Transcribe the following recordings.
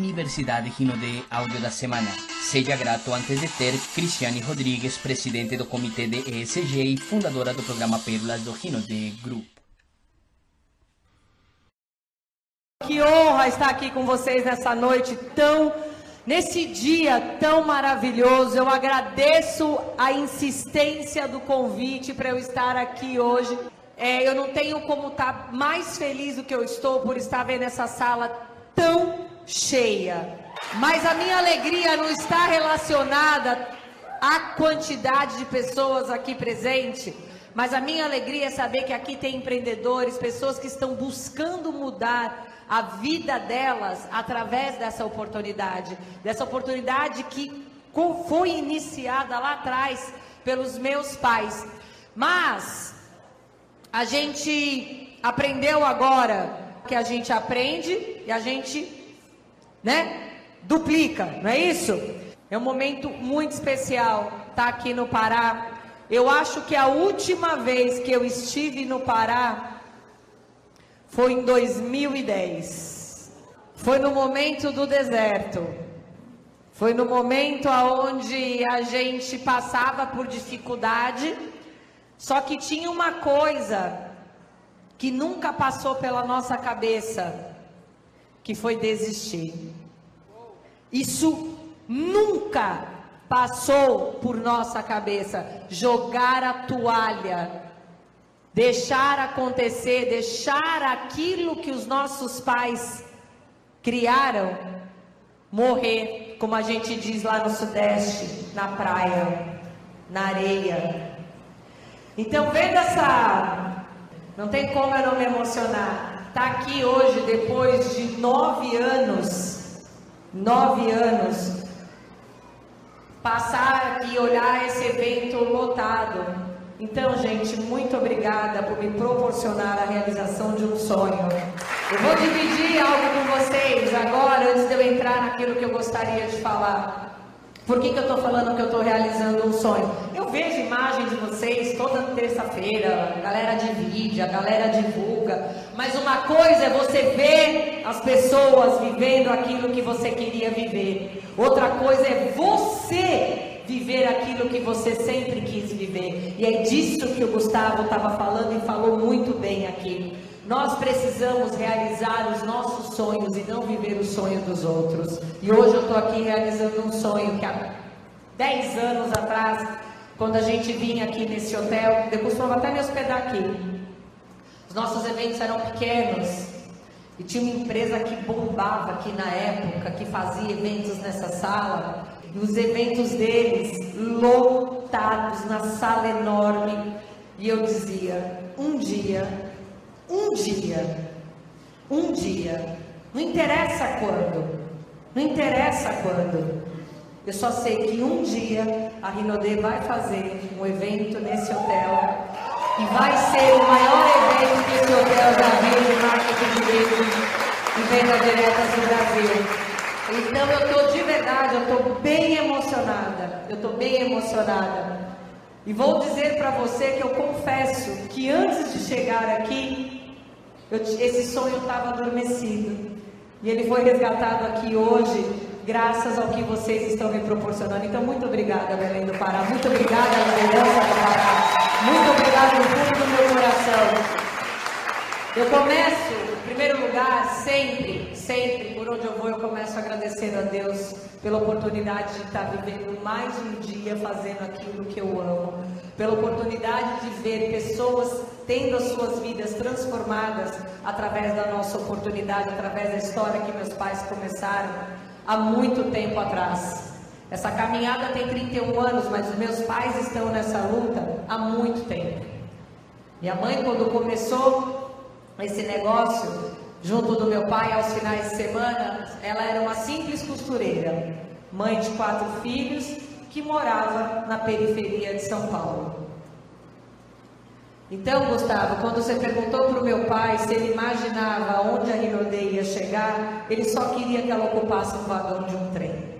Universidade Rinode Áudio da Semana. Seja grato antes de ter Cristiane Rodrigues, presidente do comitê de ESG e fundadora do programa Pérolas do Rinode Group. Que honra estar aqui com vocês nessa noite tão, nesse dia tão maravilhoso. Eu agradeço a insistência do convite para eu estar aqui hoje. É, eu não tenho como estar mais feliz do que eu estou por estar vendo essa sala tão cheia. Mas a minha alegria não está relacionada à quantidade de pessoas aqui presente, mas a minha alegria é saber que aqui tem empreendedores, pessoas que estão buscando mudar a vida delas através dessa oportunidade, dessa oportunidade que foi iniciada lá atrás pelos meus pais. Mas a gente aprendeu agora que a gente aprende e a gente, né, duplica, não é isso? É um momento muito especial estar tá aqui no Pará. Eu acho que a última vez que eu estive no Pará foi em 2010. Foi no momento do deserto. Foi no momento onde a gente passava por dificuldade só que tinha uma coisa que nunca passou pela nossa cabeça, que foi desistir. Isso nunca passou por nossa cabeça. Jogar a toalha, deixar acontecer, deixar aquilo que os nossos pais criaram morrer, como a gente diz lá no Sudeste, na praia, na areia, então, vendo essa. Não tem como eu não me emocionar. Está aqui hoje, depois de nove anos, nove anos, passar aqui e olhar esse evento lotado. Então, gente, muito obrigada por me proporcionar a realização de um sonho. Eu vou dividir algo com vocês agora, antes de eu entrar naquilo que eu gostaria de falar. Por que, que eu estou falando que eu estou realizando um sonho? Eu vejo imagens de vocês toda terça-feira, a galera divide, a galera divulga, mas uma coisa é você ver as pessoas vivendo aquilo que você queria viver, outra coisa é você viver aquilo que você sempre quis viver, e é disso que o Gustavo estava falando e falou muito bem aqui. Nós precisamos realizar os nossos sonhos e não viver o sonho dos outros. E hoje eu estou aqui realizando um sonho que há 10 anos atrás, quando a gente vinha aqui nesse hotel, eu costumava até me hospedar aqui. Os nossos eventos eram pequenos. E tinha uma empresa que bombava aqui na época, que fazia eventos nessa sala. E os eventos deles lotados na sala enorme. E eu dizia: um dia um dia, um dia, não interessa quando, não interessa quando. Eu só sei que um dia a Rinodê vai fazer um evento nesse hotel e vai ser o maior evento que esse hotel já viu de marketing direito e venda direta do Brasil. Então eu estou de verdade, eu estou bem emocionada, eu estou bem emocionada. E vou dizer para você que eu confesso que antes de chegar aqui, eu, esse sonho estava adormecido. E ele foi resgatado aqui hoje, graças ao que vocês estão me proporcionando. Então, muito obrigada, Belém do Pará. Muito obrigada, liderança do Pará. Muito obrigada do fundo do meu coração. Eu começo, em primeiro lugar, sempre, sempre, por onde eu vou, eu começo agradecendo a Deus pela oportunidade de estar vivendo mais um dia fazendo aquilo que eu amo, pela oportunidade de ver pessoas tendo as suas vidas transformadas através da nossa oportunidade, através da história que meus pais começaram há muito tempo atrás. Essa caminhada tem 31 anos, mas os meus pais estão nessa luta há muito tempo. Minha mãe, quando começou esse negócio, junto do meu pai aos finais de semana, ela era uma simples costureira, mãe de quatro filhos, que morava na periferia de São Paulo. Então, Gustavo, quando você perguntou para o meu pai se ele imaginava onde a Rinode ia chegar, ele só queria que ela ocupasse um vagão de um trem.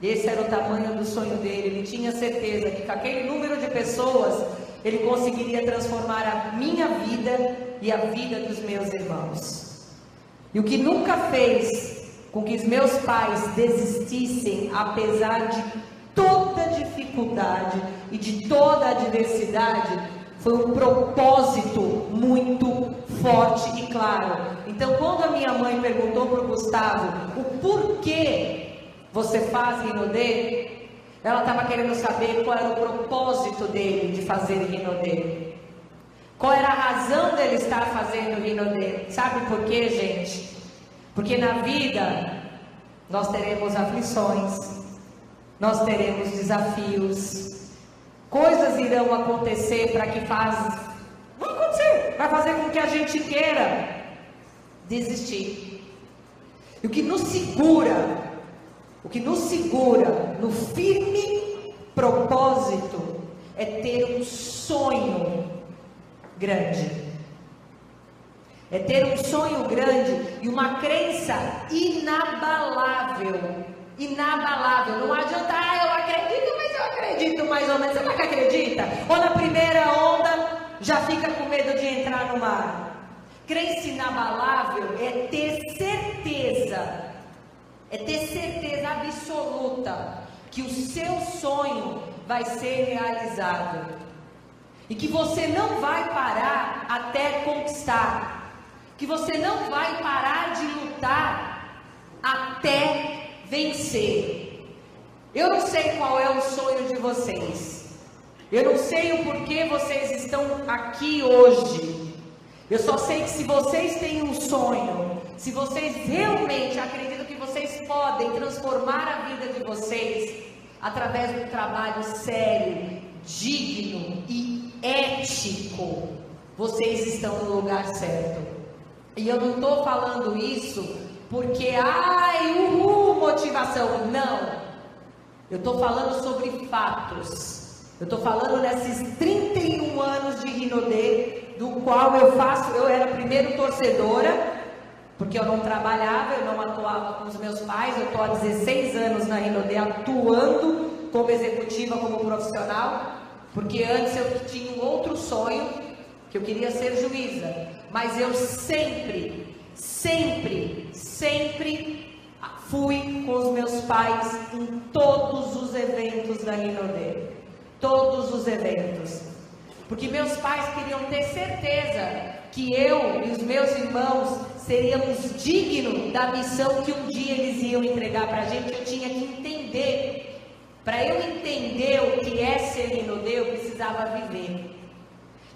Esse era o tamanho do sonho dele. Ele tinha certeza que com aquele número de pessoas ele conseguiria transformar a minha vida e a vida dos meus irmãos. E o que nunca fez com que os meus pais desistissem, apesar de toda dificuldade e de toda adversidade, foi um propósito muito forte e claro. Então, quando a minha mãe perguntou para o Gustavo o porquê você faz Rinodê, ela estava querendo saber qual era o propósito dele de fazer Rinodê. Qual era a razão dele estar fazendo Rinodê? Sabe por quê, gente? Porque na vida nós teremos aflições, nós teremos desafios, coisas irão acontecer para que faz, vão acontecer, vai fazer com que a gente queira desistir. E o que nos segura, o que nos segura no firme propósito é ter um sonho grande. É ter um sonho grande e uma crença inabalável. Inabalável. Não adianta, ah, eu acredito, acredito mais ou menos. Não que acredita? Ou na primeira onda já fica com medo de entrar no mar. Crença inabalável é ter certeza, é ter certeza absoluta que o seu sonho vai ser realizado e que você não vai parar até conquistar, que você não vai parar de lutar até vencer. Eu não sei qual é o sonho de vocês, eu não sei o porquê vocês estão aqui hoje. Eu só sei que se vocês têm um sonho, se vocês realmente acreditam que vocês podem transformar a vida de vocês através de um trabalho sério, digno e ético, vocês estão no lugar certo. E eu não estou falando isso porque, ai, uhul, motivação. Não. Eu estou falando sobre fatos. Eu estou falando nesses 31 anos de Rinodê, do qual eu faço, eu era primeiro torcedora, porque eu não trabalhava, eu não atuava com os meus pais, eu estou há 16 anos na Rinode atuando como executiva, como profissional, porque antes eu tinha um outro sonho, que eu queria ser juíza, mas eu sempre, sempre, sempre fui com os meus pais em todos os eventos da Rinode, todos os eventos. Porque meus pais queriam ter certeza que eu e os meus irmãos seríamos dignos da missão que um dia eles iam entregar para a gente. Eu tinha que entender. Para eu entender o que é ser Rinodê, eu precisava viver.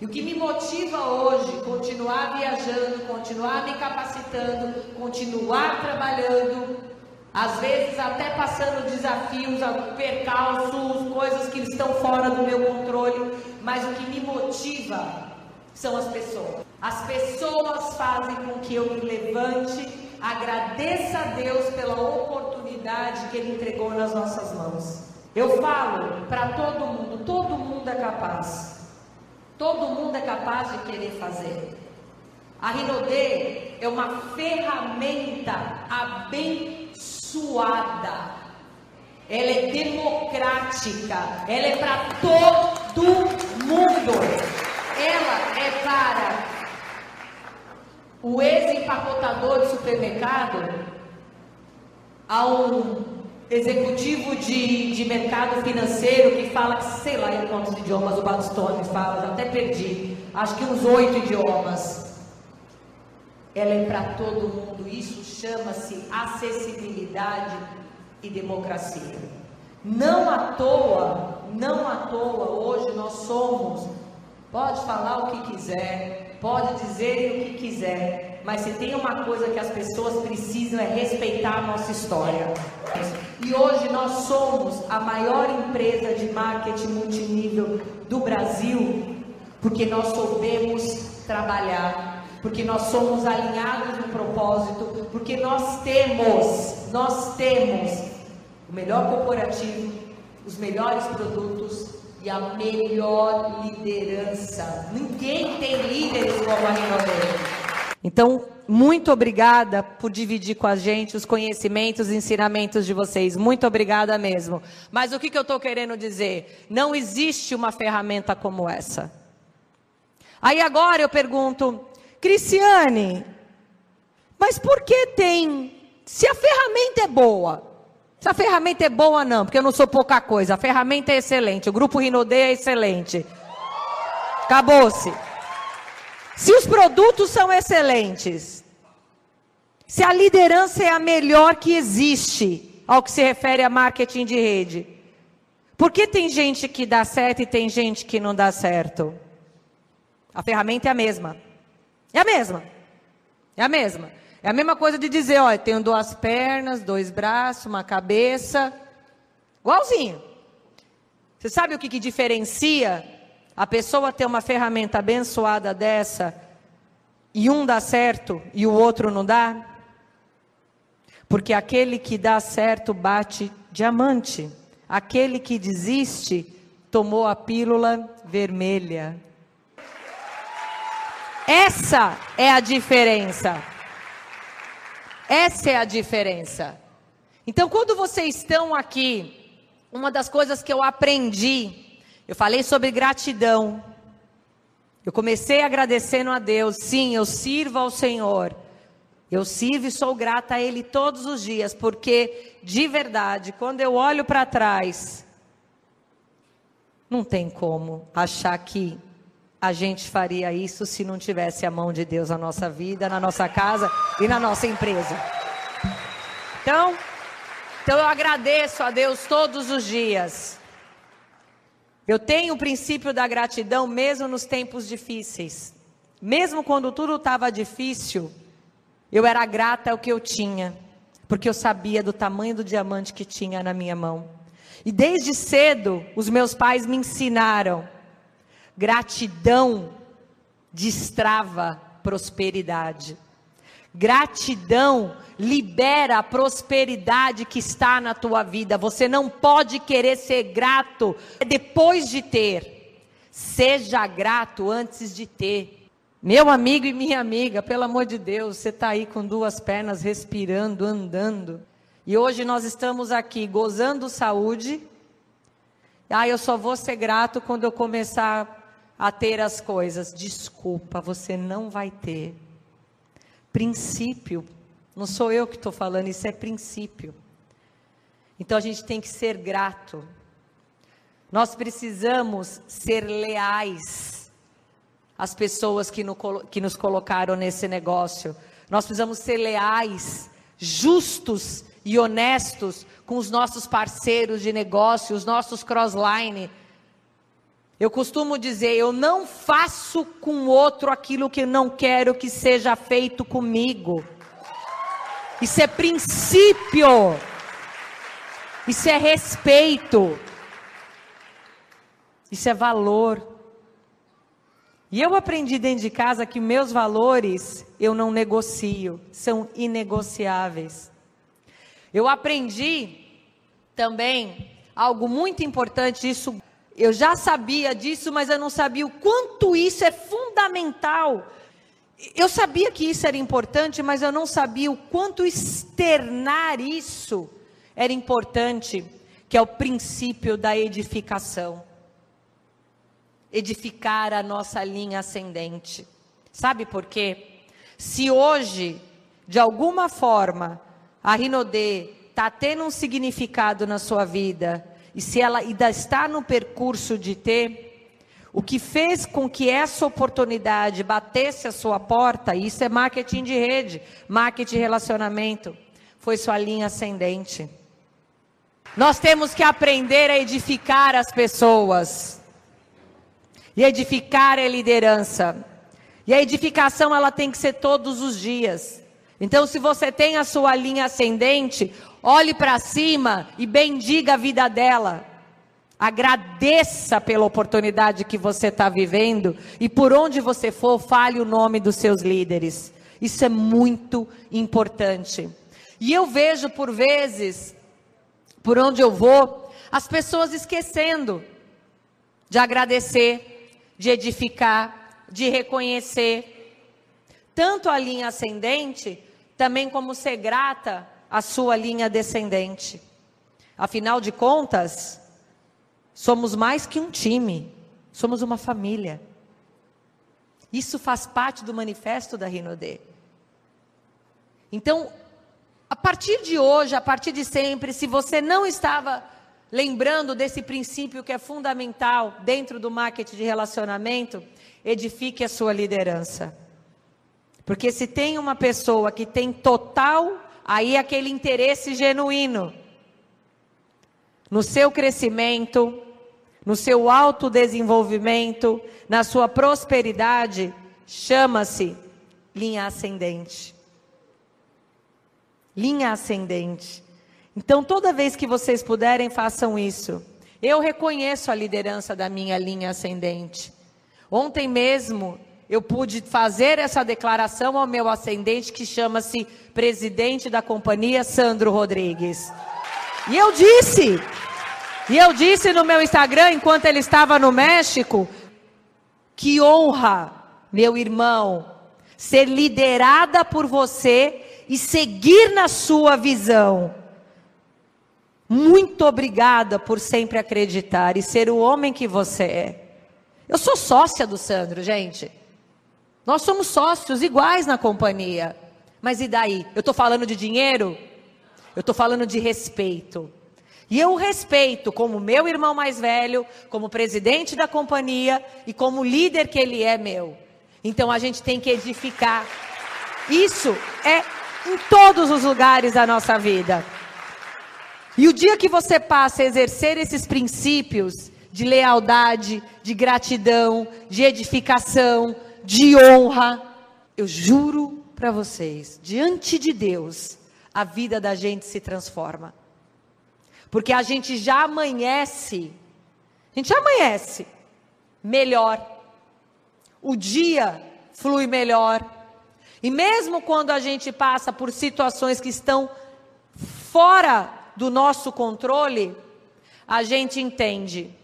E o que me motiva hoje, continuar viajando, continuar me capacitando, continuar trabalhando, às vezes até passando desafios, percalços, coisas que estão fora do meu controle, mas o que me motiva são as pessoas. As pessoas fazem com que eu me levante, agradeça a Deus pela oportunidade que Ele entregou nas nossas mãos. Eu falo para todo mundo, todo mundo é capaz. Todo mundo é capaz de querer fazer. A Rinodê é uma ferramenta abençoada. Ela é democrática. Ela é para todo mundo. Ela é para o ex-empacotador de supermercado, a um executivo de, de mercado financeiro que fala, sei lá em quantos idiomas o Batistone fala, até perdi, acho que uns oito idiomas. Ela é para todo mundo, isso chama-se acessibilidade e democracia. Não à toa, não à toa, hoje nós somos Pode falar o que quiser, pode dizer o que quiser, mas se tem uma coisa que as pessoas precisam é respeitar a nossa história. E hoje nós somos a maior empresa de marketing multinível do Brasil, porque nós soubemos trabalhar, porque nós somos alinhados no propósito, porque nós temos, nós temos o melhor corporativo, os melhores produtos, e a melhor liderança. Ninguém tem líderes como a Renové. Então, muito obrigada por dividir com a gente os conhecimentos e ensinamentos de vocês. Muito obrigada mesmo. Mas o que, que eu estou querendo dizer? Não existe uma ferramenta como essa. Aí agora eu pergunto, Cristiane, mas por que tem se a ferramenta é boa, se a ferramenta é boa não, porque eu não sou pouca coisa, a ferramenta é excelente, o grupo Rinode é excelente. Acabou-se. Se os produtos são excelentes, se a liderança é a melhor que existe ao que se refere a marketing de rede, por que tem gente que dá certo e tem gente que não dá certo? A ferramenta é a mesma. É a mesma. É a mesma. É a mesma coisa de dizer, olha, tenho duas pernas, dois braços, uma cabeça. Igualzinho. Você sabe o que, que diferencia a pessoa ter uma ferramenta abençoada dessa e um dá certo e o outro não dá? Porque aquele que dá certo bate diamante. Aquele que desiste tomou a pílula vermelha. Essa é a diferença. Essa é a diferença. Então, quando vocês estão aqui, uma das coisas que eu aprendi, eu falei sobre gratidão. Eu comecei agradecendo a Deus. Sim, eu sirvo ao Senhor. Eu sirvo e sou grata a Ele todos os dias, porque, de verdade, quando eu olho para trás, não tem como achar que a gente faria isso se não tivesse a mão de Deus na nossa vida, na nossa casa e na nossa empresa. Então, então eu agradeço a Deus todos os dias. Eu tenho o princípio da gratidão mesmo nos tempos difíceis. Mesmo quando tudo estava difícil, eu era grata ao que eu tinha, porque eu sabia do tamanho do diamante que tinha na minha mão. E desde cedo, os meus pais me ensinaram Gratidão destrava prosperidade. Gratidão libera a prosperidade que está na tua vida. Você não pode querer ser grato depois de ter. Seja grato antes de ter. Meu amigo e minha amiga, pelo amor de Deus, você está aí com duas pernas, respirando, andando. E hoje nós estamos aqui gozando saúde. Ah, eu só vou ser grato quando eu começar a ter as coisas. Desculpa, você não vai ter. Princípio. Não sou eu que estou falando, isso é princípio. Então a gente tem que ser grato. Nós precisamos ser leais às pessoas que, no, que nos colocaram nesse negócio. Nós precisamos ser leais, justos e honestos com os nossos parceiros de negócio, os nossos crossline eu costumo dizer: eu não faço com outro aquilo que não quero que seja feito comigo. Isso é princípio. Isso é respeito. Isso é valor. E eu aprendi dentro de casa que meus valores eu não negocio, são inegociáveis. Eu aprendi também algo muito importante, isso eu já sabia disso, mas eu não sabia o quanto isso é fundamental. Eu sabia que isso era importante, mas eu não sabia o quanto externar isso era importante, que é o princípio da edificação. Edificar a nossa linha ascendente. Sabe por quê? Se hoje, de alguma forma, a Rinodê está tendo um significado na sua vida, e se ela ainda está no percurso de ter, o que fez com que essa oportunidade batesse a sua porta, isso é marketing de rede, marketing de relacionamento, foi sua linha ascendente. Nós temos que aprender a edificar as pessoas. E edificar é liderança. E a edificação ela tem que ser todos os dias. Então, se você tem a sua linha ascendente, olhe para cima e bendiga a vida dela. Agradeça pela oportunidade que você está vivendo e por onde você for, fale o nome dos seus líderes. Isso é muito importante. E eu vejo por vezes, por onde eu vou, as pessoas esquecendo de agradecer, de edificar, de reconhecer. Tanto a linha ascendente, também como ser grata a sua linha descendente. Afinal de contas, somos mais que um time, somos uma família. Isso faz parte do manifesto da Rinodê. Então, a partir de hoje, a partir de sempre, se você não estava lembrando desse princípio que é fundamental dentro do marketing de relacionamento, edifique a sua liderança. Porque se tem uma pessoa que tem total, aí aquele interesse genuíno no seu crescimento, no seu autodesenvolvimento, na sua prosperidade, chama-se linha ascendente. Linha ascendente. Então, toda vez que vocês puderem, façam isso. Eu reconheço a liderança da minha linha ascendente. Ontem mesmo, eu pude fazer essa declaração ao meu ascendente, que chama-se presidente da companhia, Sandro Rodrigues. E eu disse, e eu disse no meu Instagram, enquanto ele estava no México, que honra, meu irmão, ser liderada por você e seguir na sua visão. Muito obrigada por sempre acreditar e ser o homem que você é. Eu sou sócia do Sandro, gente. Nós somos sócios iguais na companhia. Mas e daí? Eu estou falando de dinheiro? Eu estou falando de respeito. E eu o respeito como meu irmão mais velho, como presidente da companhia e como líder que ele é meu. Então a gente tem que edificar. Isso é em todos os lugares da nossa vida. E o dia que você passa a exercer esses princípios de lealdade, de gratidão, de edificação, de honra, eu juro para vocês, diante de Deus, a vida da gente se transforma. Porque a gente já amanhece, a gente já amanhece melhor. O dia flui melhor. E mesmo quando a gente passa por situações que estão fora do nosso controle, a gente entende,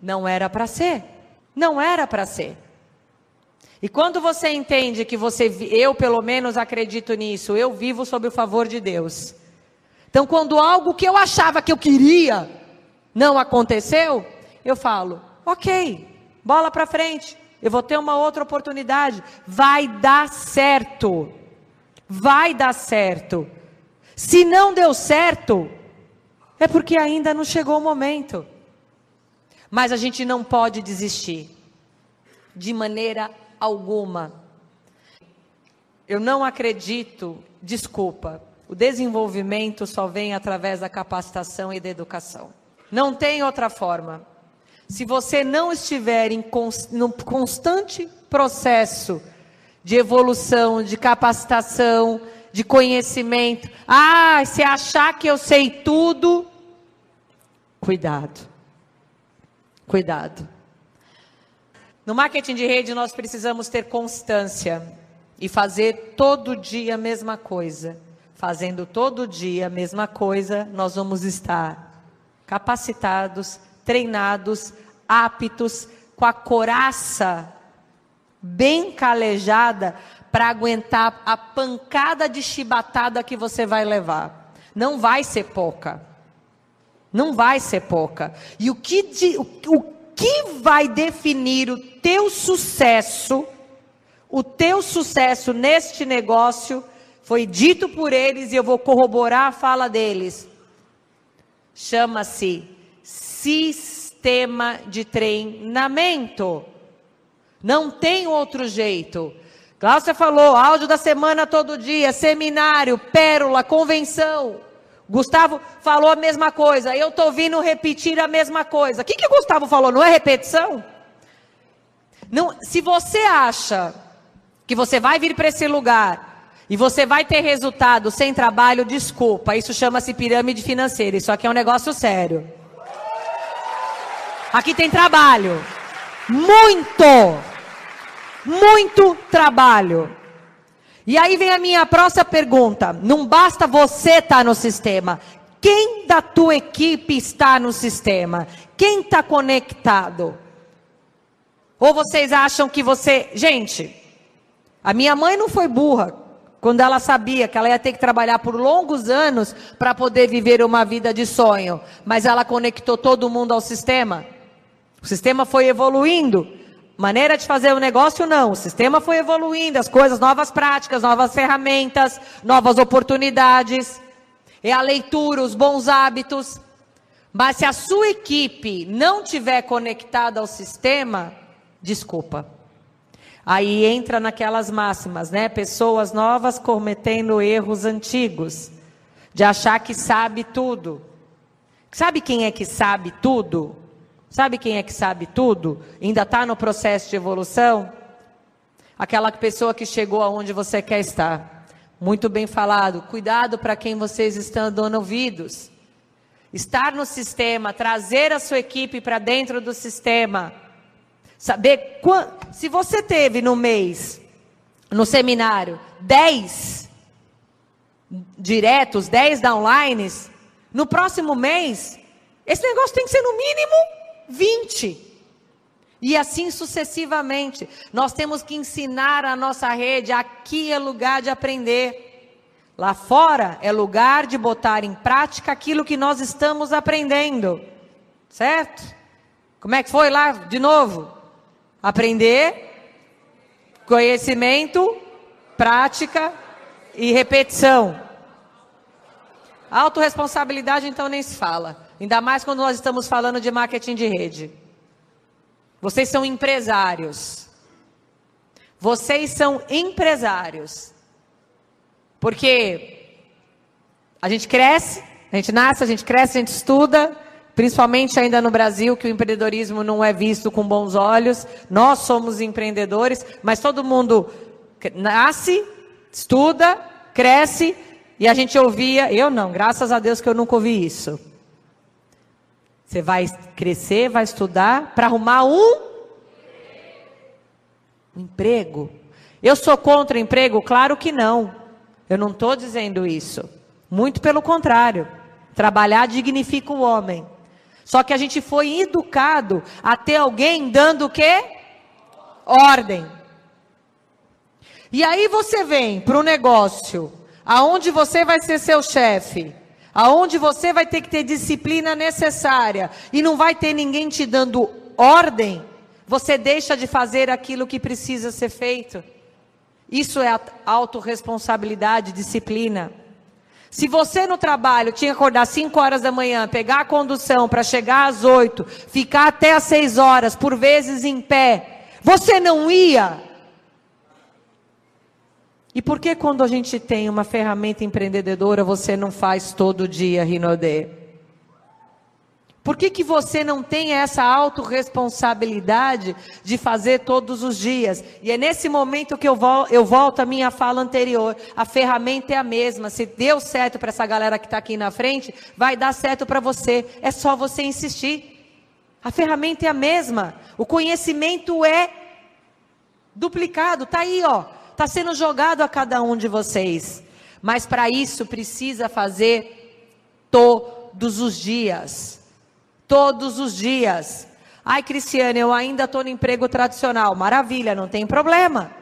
não era para ser. Não era para ser. E quando você entende que você, eu pelo menos acredito nisso, eu vivo sob o favor de Deus. Então, quando algo que eu achava que eu queria não aconteceu, eu falo, ok, bola para frente, eu vou ter uma outra oportunidade, vai dar certo, vai dar certo. Se não deu certo, é porque ainda não chegou o momento. Mas a gente não pode desistir, de maneira alguma. Eu não acredito, desculpa, o desenvolvimento só vem através da capacitação e da educação. Não tem outra forma. Se você não estiver em no constante processo de evolução, de capacitação, de conhecimento, ah, se achar que eu sei tudo, cuidado. Cuidado. No marketing de rede, nós precisamos ter constância e fazer todo dia a mesma coisa fazendo todo dia a mesma coisa, nós vamos estar capacitados, treinados, aptos, com a coraça bem calejada para aguentar a pancada de chibatada que você vai levar. Não vai ser pouca. Não vai ser pouca. E o que, de, o, o que vai definir o teu sucesso, o teu sucesso neste negócio, foi dito por eles e eu vou corroborar a fala deles. Chama-se sistema de treinamento. Não tem outro jeito. Cláudia falou, áudio da semana todo dia, seminário, pérola, convenção. Gustavo falou a mesma coisa. Eu estou vindo repetir a mesma coisa. O que, que o Gustavo falou? Não é repetição? Não, se você acha que você vai vir para esse lugar e você vai ter resultado sem trabalho, desculpa, isso chama-se pirâmide financeira. Isso aqui é um negócio sério. Aqui tem trabalho. Muito! Muito trabalho. E aí vem a minha próxima pergunta. Não basta você estar tá no sistema. Quem da tua equipe está no sistema? Quem está conectado? Ou vocês acham que você. Gente, a minha mãe não foi burra. Quando ela sabia que ela ia ter que trabalhar por longos anos para poder viver uma vida de sonho, mas ela conectou todo mundo ao sistema. O sistema foi evoluindo, Maneira de fazer o negócio, não. O sistema foi evoluindo, as coisas, novas práticas, novas ferramentas, novas oportunidades. É a leitura, os bons hábitos. Mas se a sua equipe não tiver conectada ao sistema, desculpa. Aí entra naquelas máximas, né? Pessoas novas cometendo erros antigos, de achar que sabe tudo. Sabe quem é que sabe tudo? Sabe quem é que sabe tudo? Ainda está no processo de evolução? Aquela pessoa que chegou aonde você quer estar. Muito bem falado. Cuidado para quem vocês estão dando ouvidos. Estar no sistema, trazer a sua equipe para dentro do sistema Saber quant... se você teve no mês, no seminário, 10 diretos, 10 downlines, no próximo mês, esse negócio tem que ser no mínimo 20. E assim sucessivamente. Nós temos que ensinar a nossa rede, aqui é lugar de aprender. Lá fora é lugar de botar em prática aquilo que nós estamos aprendendo. Certo? Como é que foi lá de novo? Aprender, conhecimento, prática e repetição. Autoresponsabilidade, então, nem se fala. Ainda mais quando nós estamos falando de marketing de rede. Vocês são empresários. Vocês são empresários. Porque a gente cresce, a gente nasce, a gente cresce, a gente estuda, principalmente ainda no Brasil, que o empreendedorismo não é visto com bons olhos. Nós somos empreendedores, mas todo mundo nasce, estuda, cresce, e a gente ouvia, eu não, graças a Deus que eu nunca ouvi isso. Você vai crescer, vai estudar para arrumar um, emprego. Eu sou contra emprego? Claro que não. Eu não estou dizendo isso. Muito pelo contrário. Trabalhar dignifica o homem. Só que a gente foi educado a ter alguém dando o quê? Ordem. E aí você vem para o negócio, aonde você vai ser seu chefe, aonde você vai ter que ter disciplina necessária e não vai ter ninguém te dando ordem, você deixa de fazer aquilo que precisa ser feito. Isso é autorresponsabilidade, disciplina. Se você no trabalho tinha que acordar 5 horas da manhã, pegar a condução para chegar às 8, ficar até às 6 horas, por vezes em pé, você não ia? E por que quando a gente tem uma ferramenta empreendedora, você não faz todo dia, Rinodê? Por que, que você não tem essa autorresponsabilidade de fazer todos os dias? E é nesse momento que eu, vol eu volto à minha fala anterior. A ferramenta é a mesma. Se deu certo para essa galera que está aqui na frente, vai dar certo para você. É só você insistir. A ferramenta é a mesma. O conhecimento é duplicado. Está aí, ó. Está sendo jogado a cada um de vocês. Mas para isso precisa fazer todos os dias todos os dias. Ai, Cristiane, eu ainda estou no emprego tradicional. Maravilha, não tem problema.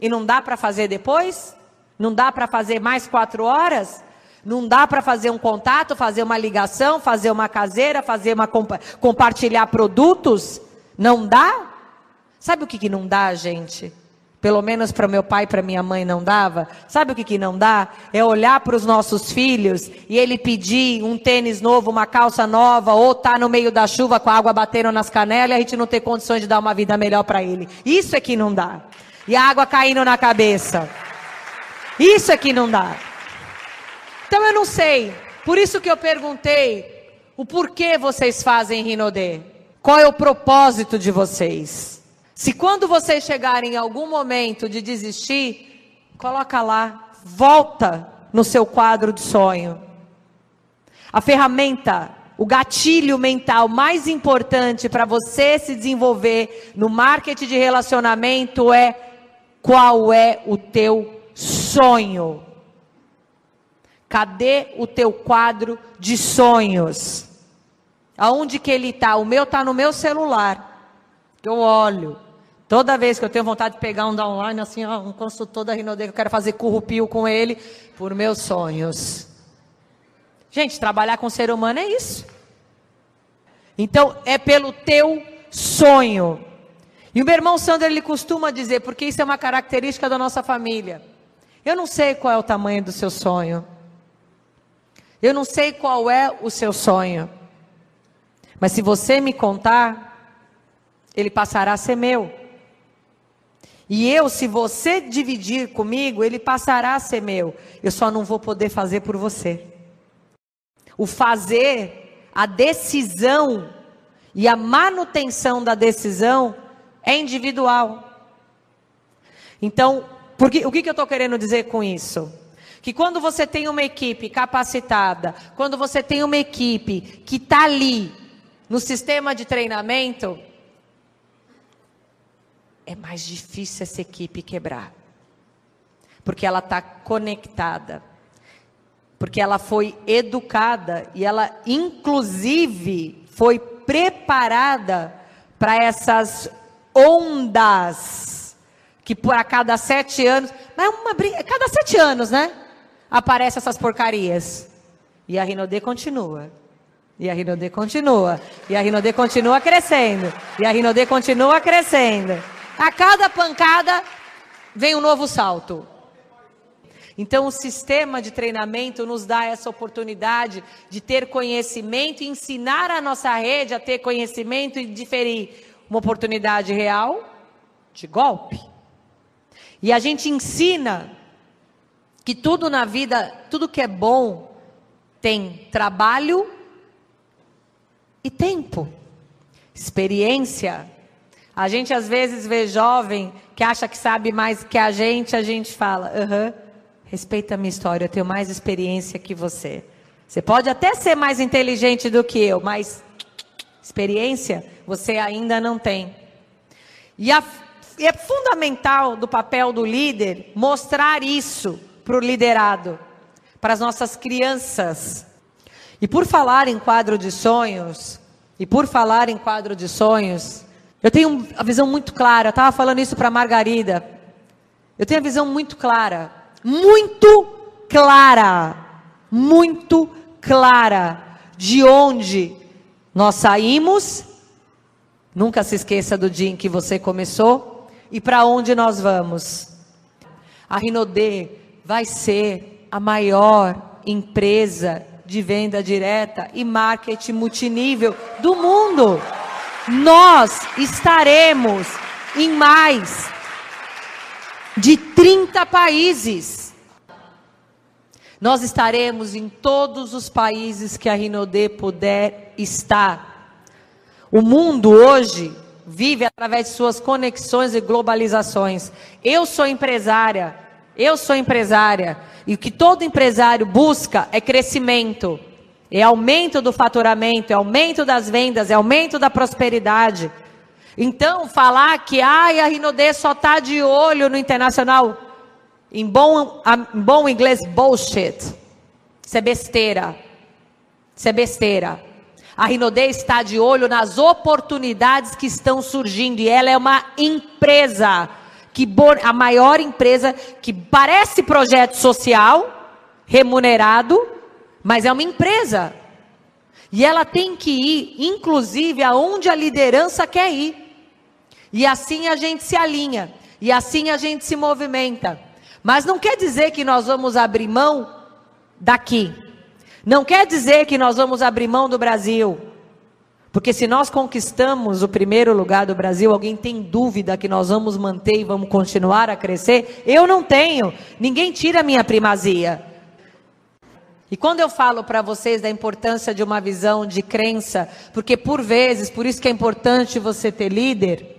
E não dá para fazer depois? Não dá para fazer mais quatro horas? Não dá para fazer um contato, fazer uma ligação, fazer uma caseira, fazer uma compa compartilhar produtos? Não dá? Sabe o que, que não dá, gente? Pelo menos para meu pai e para minha mãe não dava. Sabe o que, que não dá? É olhar para os nossos filhos e ele pedir um tênis novo, uma calça nova, ou tá no meio da chuva com a água batendo nas canelas e a gente não ter condições de dar uma vida melhor para ele. Isso é que não dá. E a água caindo na cabeça. Isso é que não dá. Então eu não sei. Por isso que eu perguntei o porquê vocês fazem Rinodê. Qual é o propósito de vocês? Se quando vocês chegarem em algum momento de desistir, coloca lá, volta no seu quadro de sonho. A ferramenta, o gatilho mental mais importante para você se desenvolver no marketing de relacionamento é qual é o teu sonho? Cadê o teu quadro de sonhos? Aonde que ele está? O meu está no meu celular. Eu olho. Toda vez que eu tenho vontade de pegar um downline, assim, ó, um consultor da Rinodê, eu quero fazer currupio com ele, por meus sonhos. Gente, trabalhar com ser humano é isso. Então, é pelo teu sonho. E o meu irmão Sandro, ele costuma dizer, porque isso é uma característica da nossa família. Eu não sei qual é o tamanho do seu sonho. Eu não sei qual é o seu sonho. Mas se você me contar, ele passará a ser meu. E eu, se você dividir comigo, ele passará a ser meu. Eu só não vou poder fazer por você. O fazer, a decisão e a manutenção da decisão é individual. Então, porque, o que, que eu estou querendo dizer com isso? Que quando você tem uma equipe capacitada, quando você tem uma equipe que está ali no sistema de treinamento, é mais difícil essa equipe quebrar. Porque ela está conectada. Porque ela foi educada e ela, inclusive, foi preparada para essas ondas que por a cada sete anos, mas é uma briga, cada sete anos, né? Aparecem essas porcarias. E a Rinodê continua. E a Rinodê continua. E a Rinodê continua crescendo. E a Rinodê continua crescendo. A cada pancada vem um novo salto. Então, o sistema de treinamento nos dá essa oportunidade de ter conhecimento e ensinar a nossa rede a ter conhecimento e diferir uma oportunidade real de golpe. E a gente ensina que tudo na vida, tudo que é bom, tem trabalho e tempo, experiência a gente às vezes vê jovem que acha que sabe mais que a gente, a gente fala, aham, uh -huh, respeita a minha história, eu tenho mais experiência que você. Você pode até ser mais inteligente do que eu, mas experiência você ainda não tem. E, a, e é fundamental do papel do líder mostrar isso para o liderado, para as nossas crianças. E por falar em quadro de sonhos, e por falar em quadro de sonhos, eu tenho a visão muito clara, eu estava falando isso para Margarida. Eu tenho a visão muito clara, muito clara, muito clara de onde nós saímos. Nunca se esqueça do dia em que você começou e para onde nós vamos. A Rinodê vai ser a maior empresa de venda direta e marketing multinível do mundo nós estaremos em mais de 30 países. Nós estaremos em todos os países que a Rinodê puder estar. O mundo hoje vive através de suas conexões e globalizações. Eu sou empresária, eu sou empresária, e o que todo empresário busca é crescimento. É aumento do faturamento, é aumento das vendas, é aumento da prosperidade. Então, falar que ai, a Rinodê só está de olho no internacional, em bom, em bom inglês, bullshit. Isso é besteira. Isso é besteira. A Rinodê está de olho nas oportunidades que estão surgindo e ela é uma empresa que a maior empresa que parece projeto social remunerado, mas é uma empresa. E ela tem que ir, inclusive, aonde a liderança quer ir. E assim a gente se alinha. E assim a gente se movimenta. Mas não quer dizer que nós vamos abrir mão daqui. Não quer dizer que nós vamos abrir mão do Brasil. Porque se nós conquistamos o primeiro lugar do Brasil, alguém tem dúvida que nós vamos manter e vamos continuar a crescer? Eu não tenho. Ninguém tira a minha primazia. E quando eu falo para vocês da importância de uma visão de crença, porque por vezes, por isso que é importante você ter líder,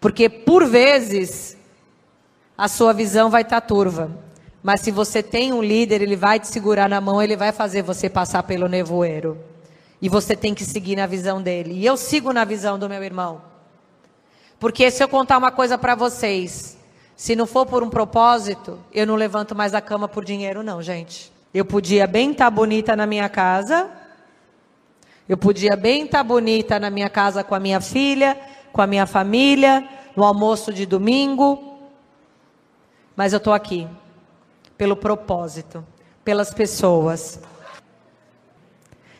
porque por vezes a sua visão vai estar tá turva. Mas se você tem um líder, ele vai te segurar na mão, ele vai fazer você passar pelo nevoeiro. E você tem que seguir na visão dele. E eu sigo na visão do meu irmão. Porque se eu contar uma coisa para vocês, se não for por um propósito, eu não levanto mais a cama por dinheiro, não, gente. Eu podia bem estar tá bonita na minha casa, eu podia bem estar tá bonita na minha casa com a minha filha, com a minha família, no almoço de domingo, mas eu estou aqui pelo propósito, pelas pessoas.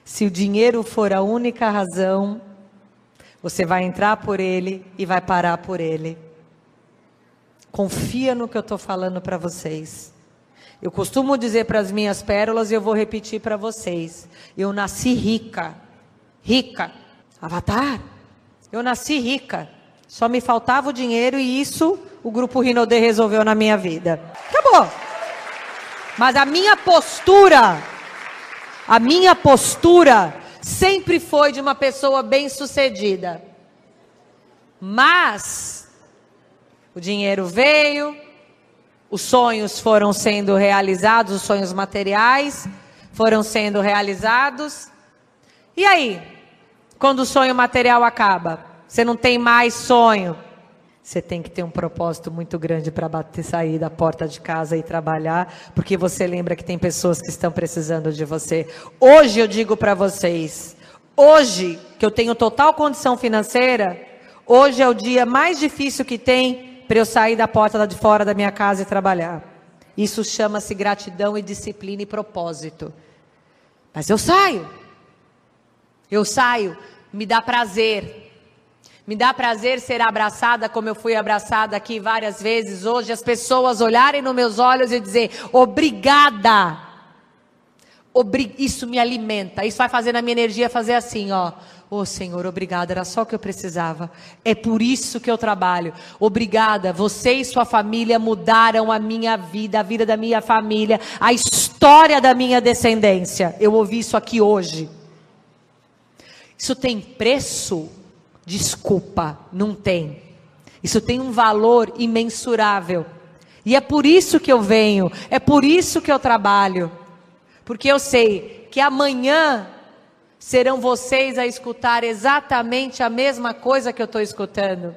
Se o dinheiro for a única razão, Você vai entrar por ele e vai parar por ele. Confia no que eu estou falando para vocês. Eu costumo dizer para as minhas pérolas e eu vou repetir para vocês. Eu nasci rica. Rica. Avatar. Eu nasci rica. Só me faltava o dinheiro e isso o grupo Rinodê resolveu na minha vida. Acabou. Mas a minha postura, a minha postura sempre foi de uma pessoa bem-sucedida. Mas o dinheiro veio, os sonhos foram sendo realizados, os sonhos materiais foram sendo realizados. E aí? Quando o sonho material acaba, você não tem mais sonho. Você tem que ter um propósito muito grande para sair da porta de casa e trabalhar, porque você lembra que tem pessoas que estão precisando de você. Hoje eu digo para vocês, hoje que eu tenho total condição financeira, hoje é o dia mais difícil que tem para eu sair da porta de fora da minha casa e trabalhar. Isso chama-se gratidão e disciplina e propósito. Mas eu saio. Eu saio, me dá prazer. Me dá prazer ser abraçada como eu fui abraçada aqui várias vezes hoje, as pessoas olharem nos meus olhos e dizer: "Obrigada". Obri isso me alimenta. Isso vai fazer na minha energia fazer assim, ó. Oh, Senhor, obrigada, era só o que eu precisava. É por isso que eu trabalho. Obrigada, você e sua família mudaram a minha vida, a vida da minha família, a história da minha descendência. Eu ouvi isso aqui hoje. Isso tem preço? Desculpa, não tem. Isso tem um valor imensurável. E é por isso que eu venho, é por isso que eu trabalho. Porque eu sei que amanhã serão vocês a escutar exatamente a mesma coisa que eu estou escutando.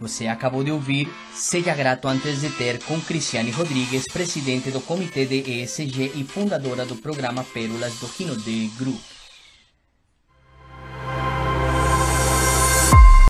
Você acabou de ouvir Seja Grato Antes de Ter com Cristiane Rodrigues, presidente do comitê de ESG e fundadora do programa Pérolas do Rino de Group.